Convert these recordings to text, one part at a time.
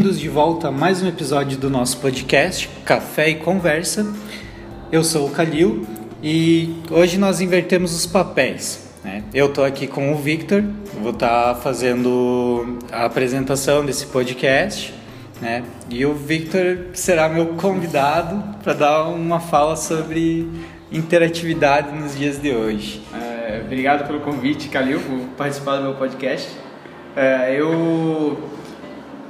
Bem-vindos de volta a mais um episódio do nosso podcast Café e Conversa. Eu sou o Calil e hoje nós invertemos os papéis. Né? Eu estou aqui com o Victor, vou estar tá fazendo a apresentação desse podcast. Né? E o Victor será meu convidado para dar uma fala sobre interatividade nos dias de hoje. É, obrigado pelo convite, Calil, por participar do meu podcast. É, eu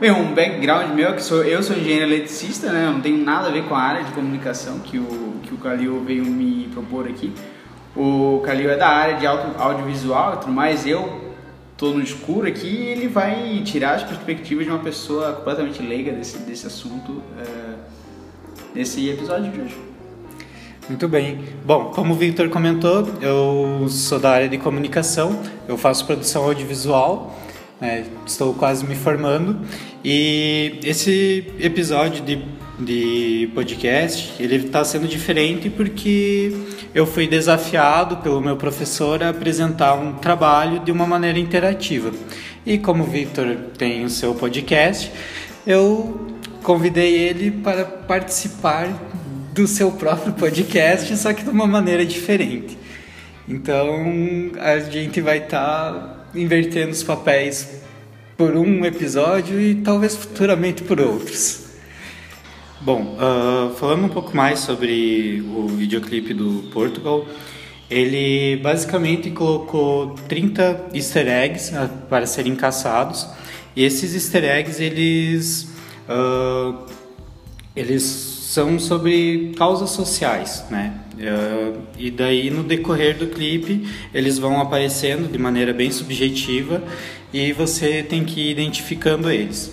Bem, um background meu é que sou, eu sou engenheiro eletricista, né? Não tenho nada a ver com a área de comunicação que o, que o Calil veio me propor aqui. O Calil é da área de audio, audiovisual mais. Eu tô no escuro aqui e ele vai tirar as perspectivas de uma pessoa completamente leiga desse, desse assunto é, nesse episódio de hoje. Muito bem. Bom, como o Victor comentou, eu sou da área de comunicação, eu faço produção audiovisual é, estou quase me formando. E esse episódio de, de podcast ele está sendo diferente porque eu fui desafiado pelo meu professor a apresentar um trabalho de uma maneira interativa. E como o Victor tem o seu podcast eu convidei ele para participar do seu próprio podcast só que de uma maneira diferente. Então a gente vai estar tá invertendo os papéis por um episódio e talvez futuramente por outros. Bom, uh, falando um pouco mais sobre o videoclipe do Portugal, ele basicamente colocou 30 easter eggs uh, para serem caçados e esses easter eggs eles uh, eles são sobre causas sociais, né? Uh, e daí no decorrer do clipe eles vão aparecendo de maneira bem subjetiva e você tem que ir identificando eles.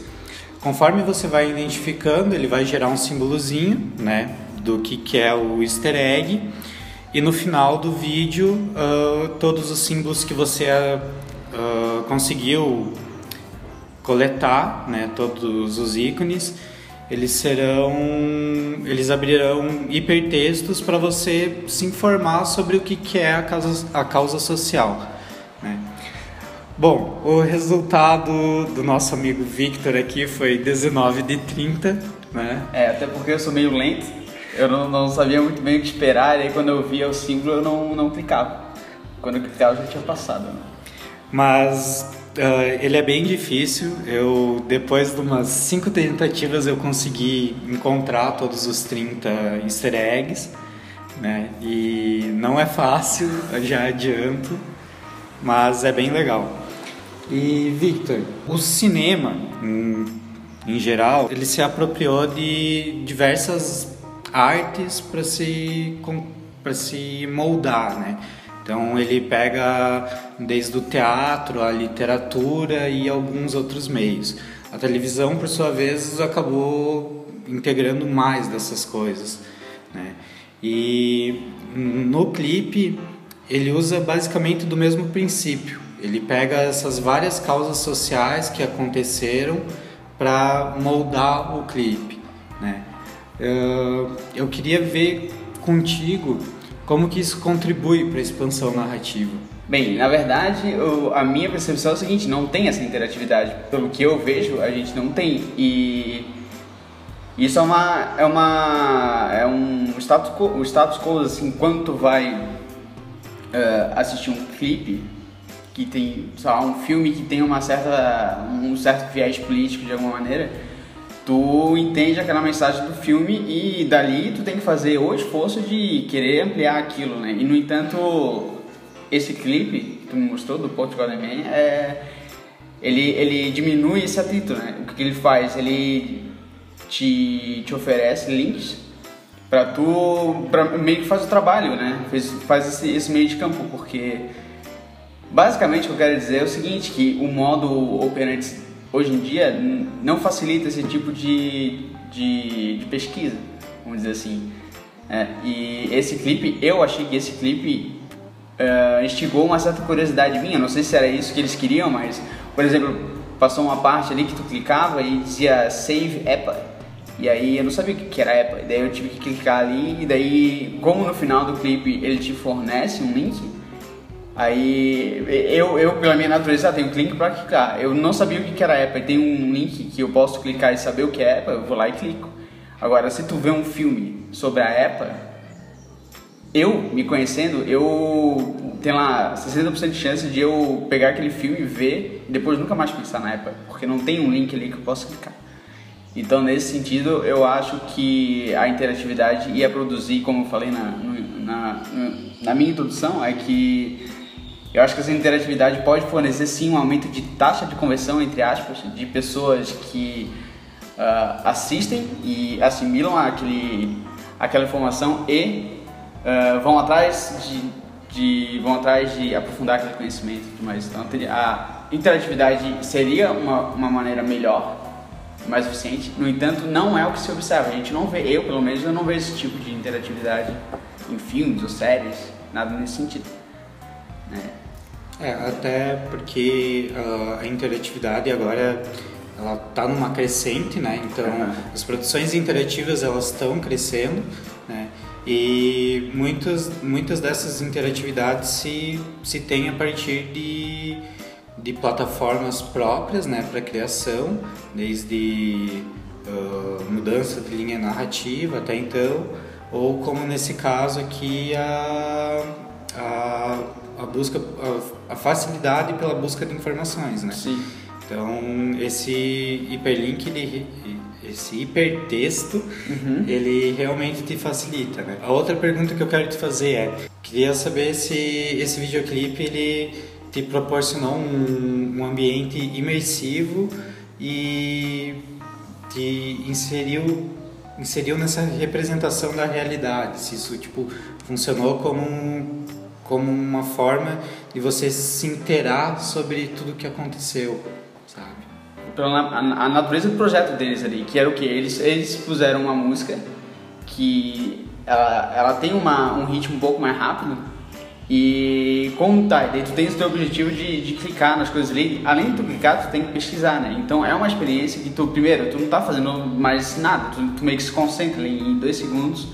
Conforme você vai identificando, ele vai gerar um símbolozinho, né, do que, que é o easter egg e no final do vídeo uh, todos os símbolos que você uh, conseguiu coletar, né, todos os ícones eles serão eles abrirão hipertextos para você se informar sobre o que, que é a causa, a causa social né? bom o resultado do nosso amigo Victor aqui foi 19 de 30 né? é até porque eu sou meio lento eu não, não sabia muito bem o que esperar e aí quando eu via o símbolo eu não, não clicava quando eu clicava já tinha passado né? mas Uh, ele é bem difícil. Eu depois de umas cinco tentativas eu consegui encontrar todos os 30 easter eggs, né? E não é fácil, já adianto, mas é bem legal. E Victor, o cinema em, em geral, ele se apropriou de diversas artes para se para se moldar, né? Então ele pega desde o teatro, a literatura e alguns outros meios. A televisão, por sua vez, acabou integrando mais dessas coisas. Né? E no clipe ele usa basicamente do mesmo princípio. Ele pega essas várias causas sociais que aconteceram para moldar o clipe. Né? Eu queria ver contigo como que isso contribui para a expansão narrativa? Bem, na verdade, eu, a minha percepção é o seguinte, não tem essa interatividade. Pelo que eu vejo, a gente não tem. E isso é uma é uma é um status quo, o status quo assim, enquanto vai uh, assistir um clipe que tem, lá, um filme que tem uma certa um certo viés político de alguma maneira, tu entende aquela mensagem do filme e dali tu tem que fazer o esforço de querer ampliar aquilo, né? E no entanto, esse clipe que tu me mostrou do Portugal Man, é ele ele diminui esse atrito, né? O que ele faz? Ele te, te oferece links para tu para meio que faz o trabalho, né? Faz esse, esse meio de campo, porque basicamente o que eu quero dizer é o seguinte, que o modo operante hoje em dia não facilita esse tipo de, de, de pesquisa, vamos dizer assim. É, e esse clipe, eu achei que esse clipe uh, instigou uma certa curiosidade minha. Não sei se era isso que eles queriam, mas, por exemplo, passou uma parte ali que tu clicava e dizia Save EPA. E aí eu não sabia o que era EPA. E daí eu tive que clicar ali. E daí, como no final do clipe ele te fornece um link, Aí eu, eu pela minha natureza, tem um link para clicar. Eu não sabia o que era EPA, tem um link que eu posso clicar e saber o que é EPA, eu vou lá e clico. Agora, se tu vê um filme sobre a EPA, eu, me conhecendo, eu tenho lá 60% de chance de eu pegar aquele filme e ver e depois nunca mais pensar na EPA, porque não tem um link ali que eu possa clicar. Então, nesse sentido, eu acho que a interatividade ia produzir, como eu falei na, na, na minha introdução, é que eu acho que essa interatividade pode fornecer sim um aumento de taxa de conversão, entre aspas, de pessoas que uh, assistem e assimilam aquele, aquela informação e uh, vão atrás de, de, vão atrás de aprofundar aquele conhecimento e tudo mais. Então a interatividade seria uma, uma maneira melhor, mais eficiente. No entanto, não é o que se observa. A gente não vê, eu pelo menos, eu não vejo esse tipo de interatividade em filmes ou séries, nada nesse sentido. Né? É, até porque uh, a interatividade agora ela está numa crescente, né? Então uhum. as produções interativas elas estão crescendo, né? E muitas muitas dessas interatividades se se tem a partir de de plataformas próprias, né, para criação, desde uh, mudança de linha narrativa até então, ou como nesse caso aqui a, a, a busca a, a facilidade pela busca de informações, né? Sim. Então, esse hiperlink, ele, esse hipertexto, uhum. ele realmente te facilita, né? A outra pergunta que eu quero te fazer é, queria saber se esse videoclipe, ele te proporcionou um, um ambiente imersivo e te inseriu inseriu nessa representação da realidade, se isso tipo funcionou como um, como uma forma de você se interar sobre tudo que aconteceu pela a, natureza do projeto deles ali, que era o que eles eles puseram uma música que ela, ela tem uma, um ritmo um pouco mais rápido e como tá, daí tu tens o teu objetivo de, de clicar nas coisas ali, além de tu clicar, tu tem que pesquisar, né? Então é uma experiência que tu, primeiro, tu não tá fazendo mais nada, tu, tu meio que se concentra ali em dois segundos,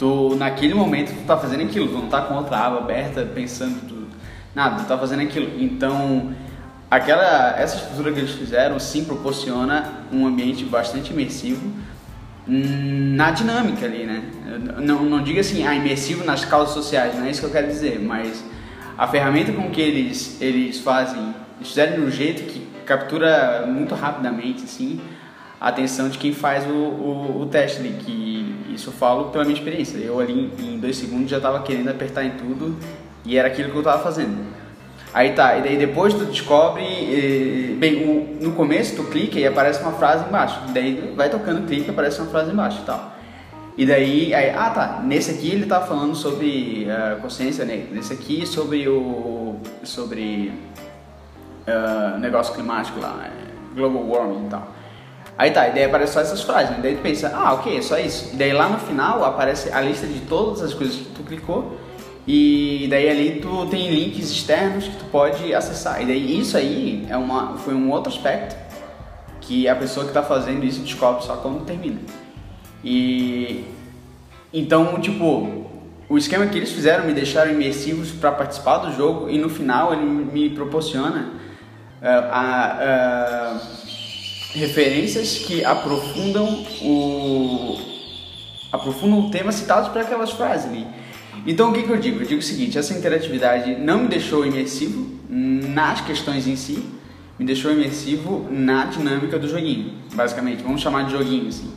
tu naquele momento tu tá fazendo aquilo, tu não tá com outra aba aberta pensando tu, nada, tu tá fazendo aquilo. Então aquela essa estrutura que eles fizeram sim proporciona um ambiente bastante imersivo na dinâmica ali, né? Não, não diga assim, ah, imersivo nas causas sociais, não é isso que eu quero dizer, mas a ferramenta com que eles, eles fazem, eles fizeram de um jeito que captura muito rapidamente, assim, a atenção de quem faz o, o, o teste ali, que isso eu falo pela minha experiência. Eu ali em dois segundos já estava querendo apertar em tudo e era aquilo que eu estava fazendo. Aí tá, e daí depois tu descobre, e, bem, o, no começo tu clica e aparece uma frase embaixo, daí vai tocando clica e aparece uma frase embaixo e tal. E daí, aí, ah tá, nesse aqui ele tá falando sobre uh, consciência negra, nesse aqui sobre o, sobre uh, negócio climático lá, global warming e tal. Aí tá, e daí aparece só essas frases, né? daí tu pensa, ah ok, é só isso. E daí lá no final aparece a lista de todas as coisas que tu clicou e daí ali tu tem links externos que tu pode acessar. E daí isso aí é uma, foi um outro aspecto que a pessoa que está fazendo isso descobre só quando termina. E então, tipo, o esquema que eles fizeram me deixaram imersivos para participar do jogo e no final ele me proporciona uh, a, uh, referências que aprofundam o aprofundam o tema citado por aquelas frases ali. Então o que, que eu digo? Eu digo o seguinte, essa interatividade não me deixou imersivo nas questões em si, me deixou imersivo na dinâmica do joguinho, basicamente, vamos chamar de joguinho assim.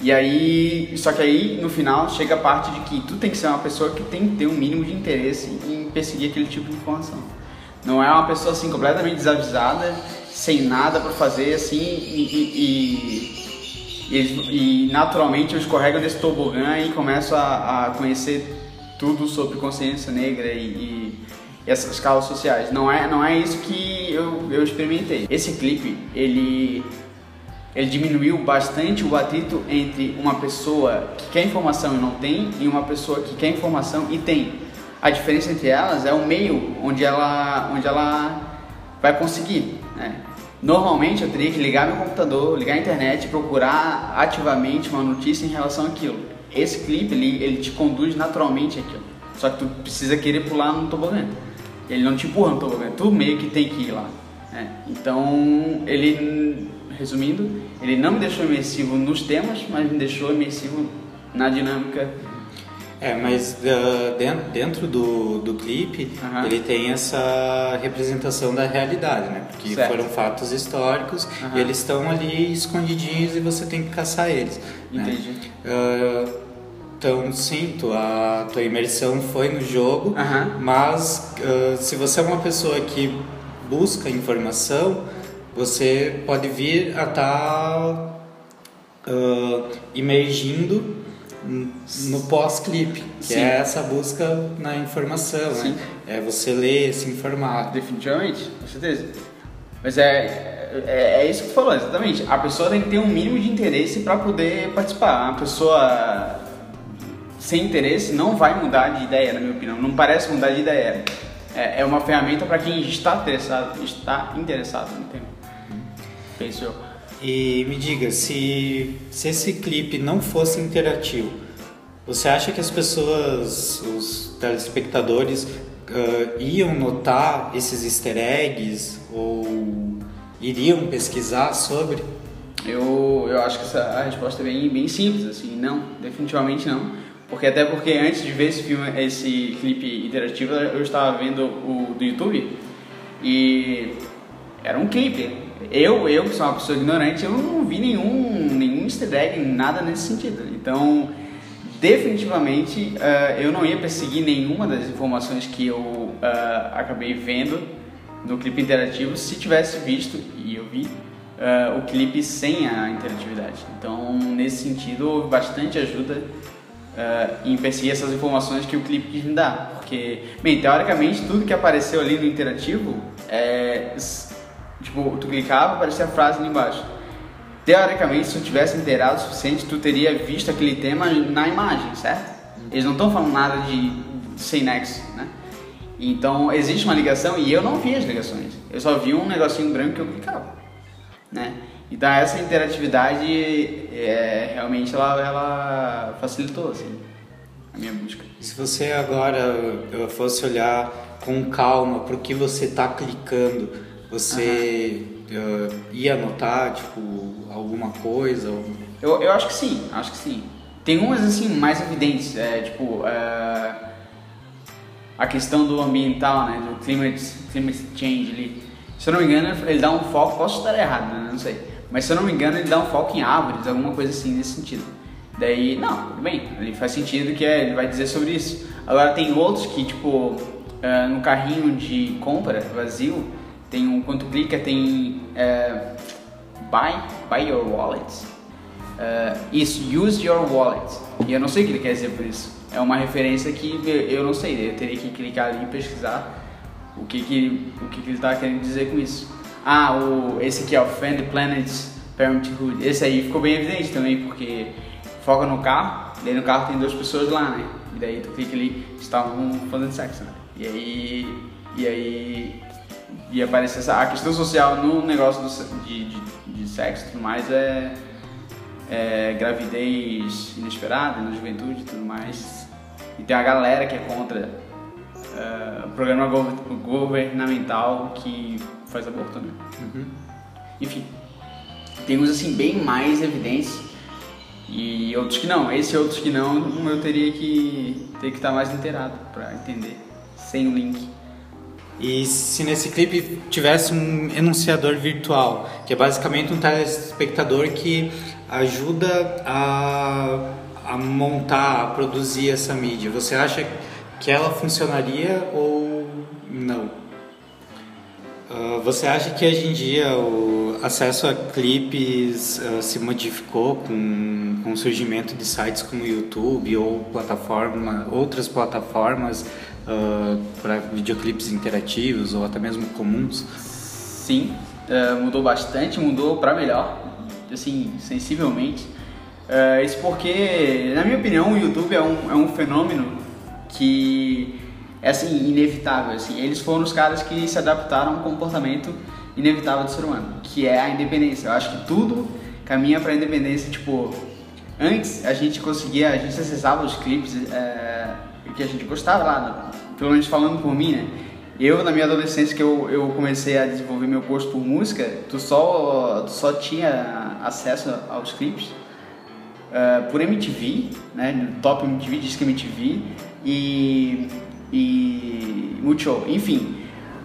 E aí, só que aí no final chega a parte de que tu tem que ser uma pessoa que tem que ter um mínimo de interesse em perseguir aquele tipo de informação. Não é uma pessoa assim completamente desavisada, sem nada para fazer assim e, e, e, e, naturalmente eu escorrego nesse tobogã e começo a, a conhecer tudo sobre consciência negra e, e, essas causas sociais. Não é, não é isso que eu, eu experimentei. Esse clipe, ele, ele diminuiu bastante o atrito entre uma pessoa que quer informação e não tem e uma pessoa que quer informação e tem. A diferença entre elas é o meio onde ela, onde ela vai conseguir. Né? Normalmente eu teria que ligar meu computador, ligar a internet e procurar ativamente uma notícia em relação àquilo esse clipe ele, ele te conduz naturalmente aquilo. Só que tu precisa querer pular no tobogã. Ele não te empurra no tobogã, tu meio que tem que ir lá. né? Então, ele, resumindo, ele não me deixou imersivo nos temas, mas me deixou imersivo na dinâmica. É, mas uh, dentro, dentro do, do clipe, Aham. ele tem essa representação da realidade, né? Porque Certo. foram fatos históricos Aham. e eles estão ali escondidinhos e você tem que caçar eles. né? Entendi. Uh, então, sim, tua, tua imersão foi no jogo, Aham. mas uh, se você é uma pessoa que busca informação, você pode vir a estar imergindo no pós-clipe, que Sim. é essa busca na informação, Sim. né? É você ler, se informar. Definitivamente, com certeza. Mas é, é, é isso que tu falou, exatamente. A pessoa tem que ter um mínimo de interesse para poder participar. Uma pessoa sem interesse não vai mudar de ideia, na minha opinião. Não parece mudar de ideia. É, é uma ferramenta para quem está interessado, está interessado no tema. Penso eu. E me diga, se, se esse clipe não fosse interativo, você acha que as pessoas, os telespectadores, ah, iam notar esses easter eggs ou iriam pesquisar sobre? Eu, eu acho que essa a resposta é bem, bem simples, assim, não, definitivamente não. Porque até porque antes de ver esse filme, esse clipe interativo, eu estava vendo o do YouTube e era um clipe. Eu, eu que sou uma pessoa ignorante, eu não vi nenhum, nenhum easter egg, nada nesse sentido. Então, definitivamente, eh, eu não ia perseguir nenhuma das informações que eu eh, acabei vendo no clipe interativo se tivesse visto, e eu vi, eh, o clipe sem a interatividade. Então, nesse sentido, houve bastante ajuda em perseguir essas informações que o clipe quis me dar. Porque, bem, teoricamente, tudo que apareceu ali no interativo, é, tipo, tu clicava, aparecia a frase ali embaixo. Teoricamente, se tu tivesse inteirado o suficiente, tu teria visto aquele tema na imagem, certo? Eles não estão falando nada de sem nexo, né? Então, existe uma ligação e eu não vi as ligações. Eu só vi um negocinho branco que eu clicava, né? Então, essa interatividade, é, realmente, ela, ela facilitou, assim, a minha busca. Se você agora fosse olhar com calma para o que você está clicando, você eh, ia notar tipo alguma coisa? ou- Eu, eu acho que sim, acho que sim. Tem umas assim mais evidentes, é, tipo é, a questão do ambiental, né, do climate, climate change ali. Se eu não me engano, ele dá um foco, posso estar errado, né, não sei. Mas se eu não me engano, ele dá um foco em árvores, alguma coisa assim nesse sentido. Daí, não, tudo bem, ele faz sentido que é, ele vai dizer sobre isso. Agora tem outros que, tipo, é, no carrinho de compra vazio, tem um, quando tu clica tem é, buy, buy your wallet. Uh, isso, use your wallet. E eu não sei o que ele quer dizer por isso. É uma referência que eu- não sei, eu teria que clicar ali e pesquisar o que, que, o que, que ele está querendo dizer com isso. Ah, o, esse aqui é o Friend Planet's Parenthood. Esse aí ficou bem evidente também, porque foca no carro, daí no carro tem duas pessoas lá, né? E daí tu clica ali, estavam fazendo sexo, né? E aí. E aí. E aparece essa. A questão social no negócio do, de, de, de sexo e tudo mais é é, gravidez inesperada na juventude e tudo mais. E tem a galera que é contra é, o programa gov- governamental que faz aborto, né? Enfim, tem uns assim bem mais evidentes e outros que não. Esse e outros que não, eu teria que ter que estar mais inteirado para entender, sem o link. E se nesse clipe tivesse um enunciador virtual, que é basicamente um telespectador que ajuda a, a montar, a produzir essa mídia, você acha que ela funcionaria ou não? Ah, você acha que hoje em dia o acesso a clipes ah, se modificou com, com o surgimento de sites como YouTube ou plataforma, outras plataformas para videoclipes interativos ou até mesmo comuns? Sim, eh, mudou bastante, mudou para melhor, assim, sensivelmente. Eh, isso porque, na minha opinião, o YouTube é um, é um fenômeno que é assim, inevitável. Assim. Eles foram os caras que se adaptaram a um comportamento inevitável do ser humano, que é a independência. Eu acho que tudo caminha para a independência. Tipo, antes a gente conseguia, a gente acessava os clipes eh, que a gente gostava lá, pelo menos falando por mim, né? Eu, na minha adolescência, que eu, eu comecei a desenvolver meu gosto por música, tu só, tu só tinha acesso aos clipes uh, por MTV, né? Top MTV, Disque MTV e, e Multishow. Enfim,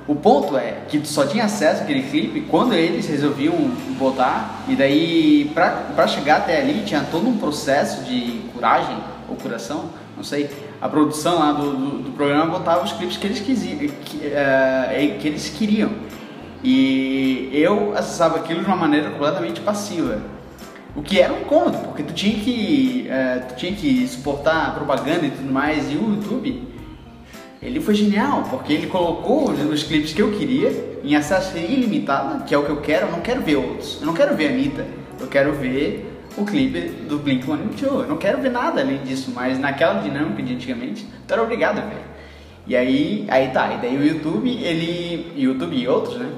o ponto é que só tinha acesso àquele clipe quando eles resolviam botar, e daí pra chegar até ali tinha todo um processo de curagem ou curação, não sei a produção lá do, do, do programa botava os clipes que eles, que, uh, que eles queriam. E eu acessava aquilo de uma maneira completamente passiva. O que era um cômodo, porque tu tinha que, uh, tu tinha que suportar propaganda e tudo mais. E o YouTube, ele foi genial, porque ele colocou os, os clipes que eu queria em acesso ilimitado, que é o que eu quero. Eu não quero ver outros. Eu não quero ver a Anitta. Eu quero ver o clipe do Blink-182. Eu não quero ver nada além disso, mas naquela dinâmica de antigamente, tu era obrigado a ver. E aí, aí tá, e daí o YouTube, ele, YouTube e outros, né?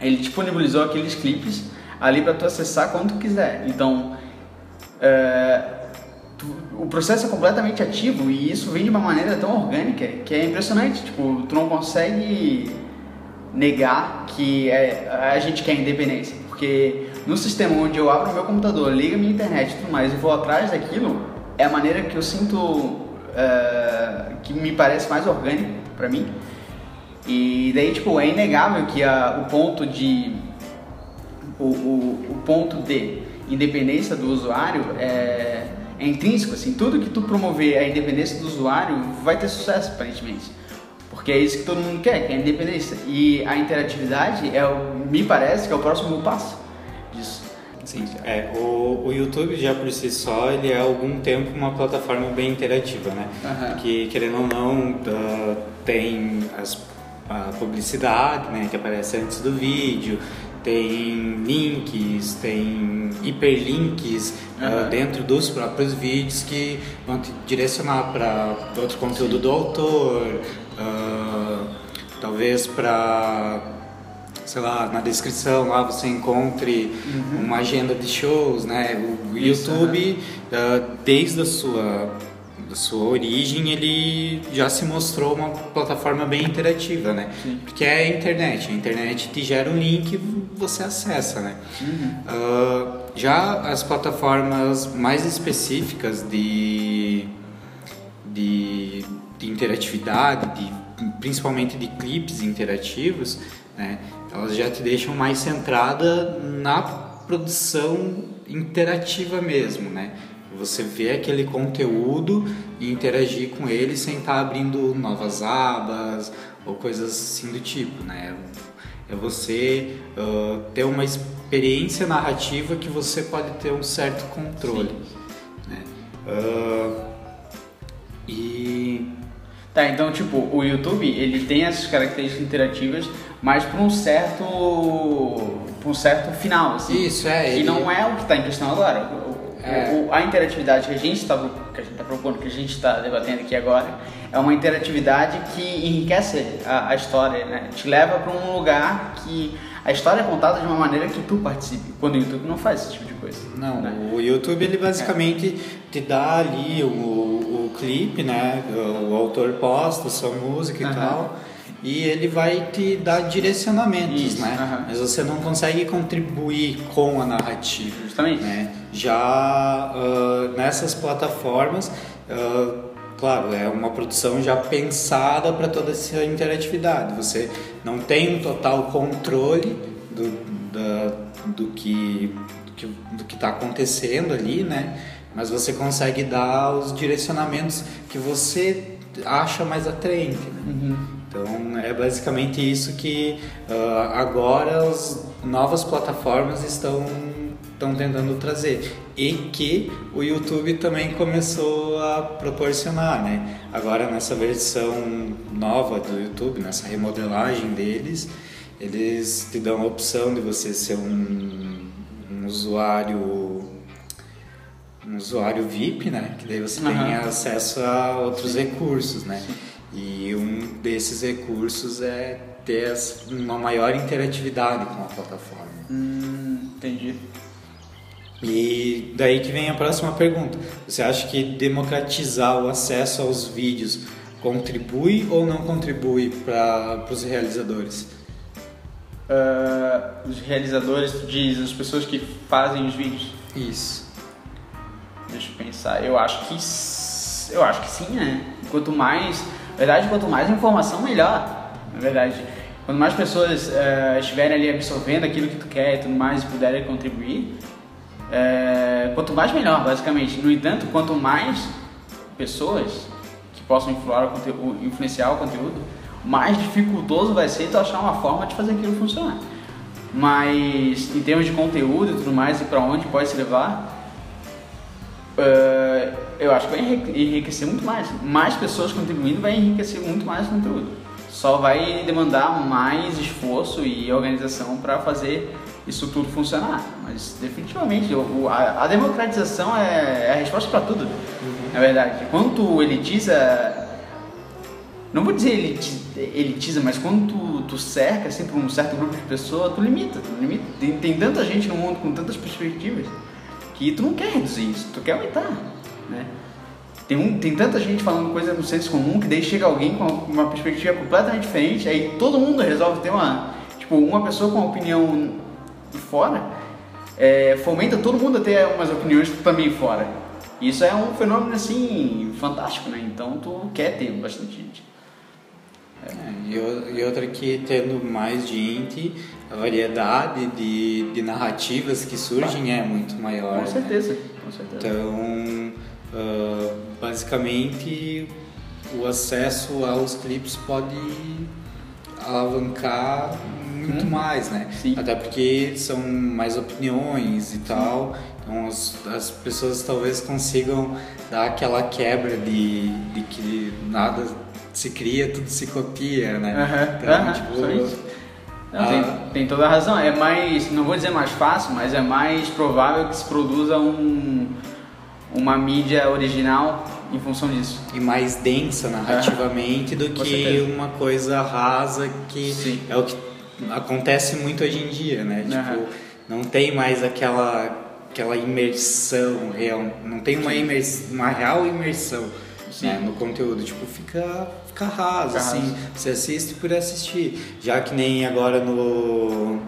Ele disponibilizou aqueles clipes ali para tu acessar quando tu quiser. Então, tu, o processo é completamente ativo e isso vem de uma maneira tão orgânica que é impressionante. Tipo, tu não consegue negar que é, a gente quer independência, porque no sistema onde eu abro meu computador, ligo minha internet e tudo mais e vou atrás daquilo, é a maneira que eu sinto uh, que me parece mais orgânico para mim. E daí, tipo, é inegável que a, o ponto de o, o, o, ponto de independência do usuário é, é intrínseco, assim, tudo que tu promover a independência do usuário vai ter sucesso, aparentemente. Porque é isso que todo mundo quer, que é a independência. E a interatividade é, me parece, que é o próximo passo disso. Sim, é, o, o YouTube já por si só, ele é há algum tempo uma plataforma bem interativa, né? Uhum. Que, querendo ou não, uh, tem as, a publicidade, né, que aparece antes do vídeo, tem links, tem hiperlinks uhum. uh, dentro dos próprios vídeos que vão te direcionar para outro conteúdo Sim. do autor, uh, talvez para sei lá, na descrição lá você encontre uhum. uma agenda de shows, né? O Isso, YouTube, uh, desde a sua, da sua origem, ele já se mostrou uma plataforma bem interativa, né? Sim. Porque é a internet, a internet te gera um link e você acessa, né? Uhum. Uh, já as plataformas mais específicas de, de, de interatividade, de, principalmente de clipes interativos, né? elas já te deixam mais centrada na produção interativa mesmo, né? Você vê aquele conteúdo e interagir com ele sem estar tá abrindo novas abas ou coisas assim do tipo, né? É você uh, ter uma experiência narrativa que você pode ter um certo controle. Né? Uh, e Tá, então tipo, o YouTube ele tem essas características interativas, mas para um certo pra um certo final, assim. Isso, é. Que ele... não é o que está em questão agora. O, é. o, a interatividade que a gente está que a gente tá propondo, que a gente está debatendo aqui agora, é uma interatividade que enriquece a, a história, né? Te leva para um lugar que a história é contada de uma maneira que tu participe. Quando o YouTube não faz esse tipo de coisa. Não, né? o YouTube ele basicamente é. te dá ali o clipe, né? O, autor posta sua música e uhum. tal. E ele vai te dar direcionamentos, Isso, né? Uhum. Mas você não consegue contribuir com a narrativa. Justamente. Né? Já uh, nessas plataformas, uh, claro, é uma produção já pensada para toda essa interatividade. Você não tem um total controle do, da, do que do que está acontecendo ali, né? mas você consegue dar os direcionamentos que você acha mais atraente. Né? Uhum. Então é basicamente isso que uh, agora as novas plataformas estão, estão tentando trazer e que o YouTube também começou a proporcionar, né? Agora nessa versão nova do YouTube, nessa remodelagem deles, eles te dão a opção de você ser um, um usuário um usuário VIP, né? Que daí você uhum. tem acesso a outros Sim. recursos, né? Sim. E um desses recursos é ter uma maior interatividade com a plataforma. Hum, entendi. E daí que vem a próxima pergunta. Você acha que democratizar o acesso aos vídeos contribui ou não contribui para os realizadores? Uh, os realizadores, tu diz, as pessoas que fazem os vídeos? Isso. Deixa eu pensar. Eu acho que eu acho que sim, né? Quanto mais, verdade, quanto mais informação, melhor. Na verdade, quanto mais pessoas uh, estiverem ali absorvendo aquilo que tu quer e tudo mais puderem contribuir, uh, quanto mais melhor, basicamente. No entanto, quanto mais pessoas que possam influenciar o conteúdo, mais dificultoso vai ser tu achar uma forma de fazer aquilo funcionar. Mas em termos de conteúdo e tudo mais e para onde pode se levar, uh, eu acho que vai enriquecer muito mais. Mais pessoas contribuindo vai enriquecer muito mais o conteúdo. Só vai demandar mais esforço e organização para fazer isso tudo funcionar. Mas definitivamente o, a, a, democratização é, é a resposta para tudo. Uhum. Na verdade, quando tu elitiza não vou dizer elitiza, elitiza mas quando tu, tu cerca assim, por um certo grupo de pessoas, tu limita, tu limita. Tem, tem tanta gente no mundo com tantas perspectivas que tu não quer reduzir isso, tu quer aumentar, né? Tem, um, tem tanta gente falando coisa no senso comum que daí chega alguém com uma perspectiva completamente diferente, aí todo mundo resolve ter uma, tipo, uma pessoa com uma opinião fora, é, fomenta todo mundo a ter umas opiniões também fora. Isso é um fenômeno assim fantástico, né? Então tu quer ter bastante gente. É, e outra que tendo mais gente, a variedade de, de narrativas que surgem é muito maior. Com né? certeza, né? com certeza. Então, uh, basicamente, o acesso aos clipes pode alavancar muito hum. mais, né? Sim. Até porque são mais opiniões e tal. Então as, as pessoas talvez consigam dar aquela quebra de, de que nada se cria, tudo se copia, né? Uhum, então, uhum, tipo, não, tem, ah. tem, toda a razão. É mais, não vou dizer mais fácil, mas é mais provável que se produza um, uma mídia original em função disso. E mais densa narrativamente do que uma coisa rasa que Sim. é o que acontece muito hoje em dia, né? Tipo, não tem mais aquela aquela imersão real, não tem uma imersão, uma real imersão né, no conteúdo, tipo, fica, fica raso, fica assim, raso. você assiste por assistir, já que nem agora no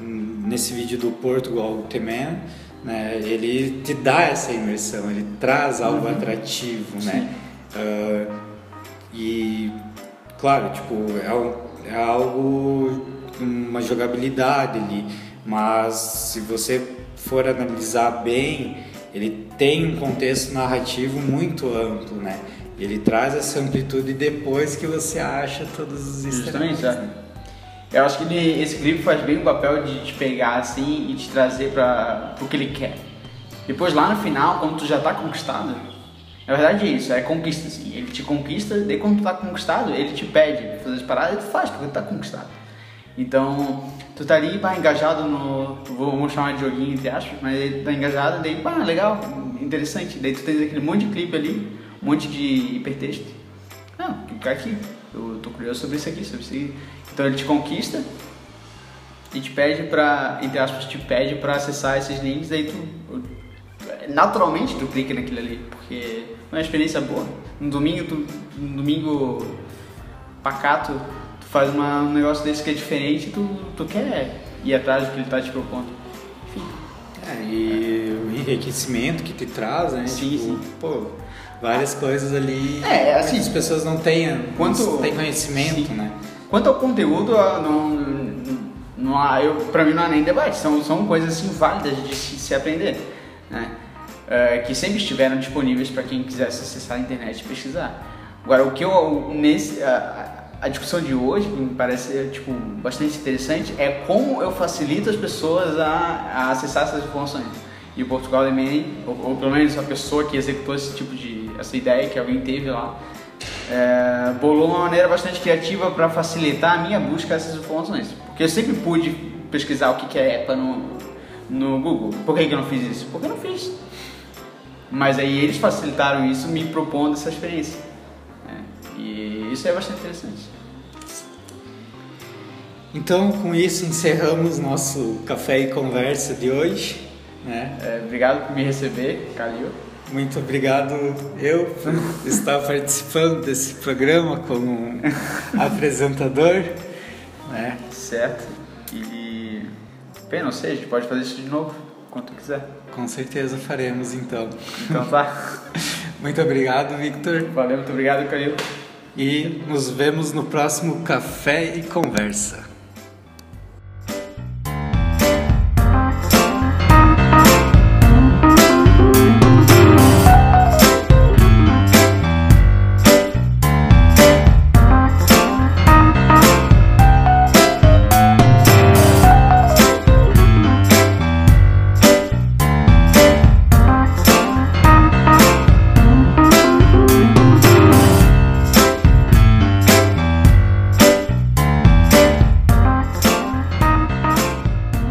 nesse vídeo do Portugal The Man, né, ele te dá essa imersão, ele traz algo uhum. atrativo, né, uh, e claro, tipo, é, é algo, uma jogabilidade ali, mas se você for analisar bem, ele tem um contexto narrativo muito amplo, né? Ele traz essa amplitude depois que você acha todos os Justamente, é. Eu acho que ele, esse clipe faz bem o papel de te pegar assim e te trazer para o que ele quer. Depois lá no final, quando tu já tá conquistado, na verdade é isso, é conquista assim. Ele te conquista, daí quando tu tá conquistado, ele te pede fazer as paradas e tu faz, porque tu tá conquistado. Então, tu tá ali, pá, engajado no. Vou, chamar de joguinho entre aspas, mas ele tá engajado, daí, pá, legal, interessante. Daí tu tens aquele monte de clipe ali, um monte de hipertexto. Não, clicar aqui, eu tô curioso sobre isso aqui, sobre isso aqui. Então ele te conquista e te pede pra, entre aspas, te pede pra acessar esses links, daí tu. Naturalmente tu clica naquilo ali, porque é uma experiência boa. No domingo, tu, no domingo pacato, faz uma, um negócio desse que é diferente, tu, tu quer ir atrás do que ele está te propondo. Enfim. É, e o enriquecimento que te traz, né? Sim, tipo, sim. Pô, várias coisas ali é, assim, as pessoas não têm, quanto, não têm conhecimento, sim. né? Quanto ao conteúdo, não, não há, eu, pra mim não há nem debate, são, são coisas assim válidas de se, se aprender, né? É, que sempre estiveram disponíveis para quem quisesse acessar a internet e pesquisar. Agora, o que eu, nesse, a discussão de hoje, que me parece tipo, bastante interessante, é como eu facilito as pessoas a, a acessar essas informações. E o Portugal também, ou, ou, pelo menos a pessoa que executou esse tipo de essa ideia que alguém teve lá, é, bolou uma maneira bastante criativa para facilitar a minha busca dessas informações. Porque eu sempre pude pesquisar o que é EPA no, no Google. Por que, que eu não fiz isso? Porque eu não fiz. Mas aí eles facilitaram isso me propondo essa experiência. E isso é bastante interessante. Então, com isso, encerramos nosso café e conversa de hoje. Né? É, obrigado por me receber, Calil. Muito obrigado eu por estar participando desse programa como apresentador. Né? Certo. E. Bem, não sei, a gente pode fazer isso de novo, quando quiser. Com certeza faremos então. Então tá. muito obrigado, Victor. Valeu, muito obrigado, Calil. E nos vemos no próximo Café e Conversa.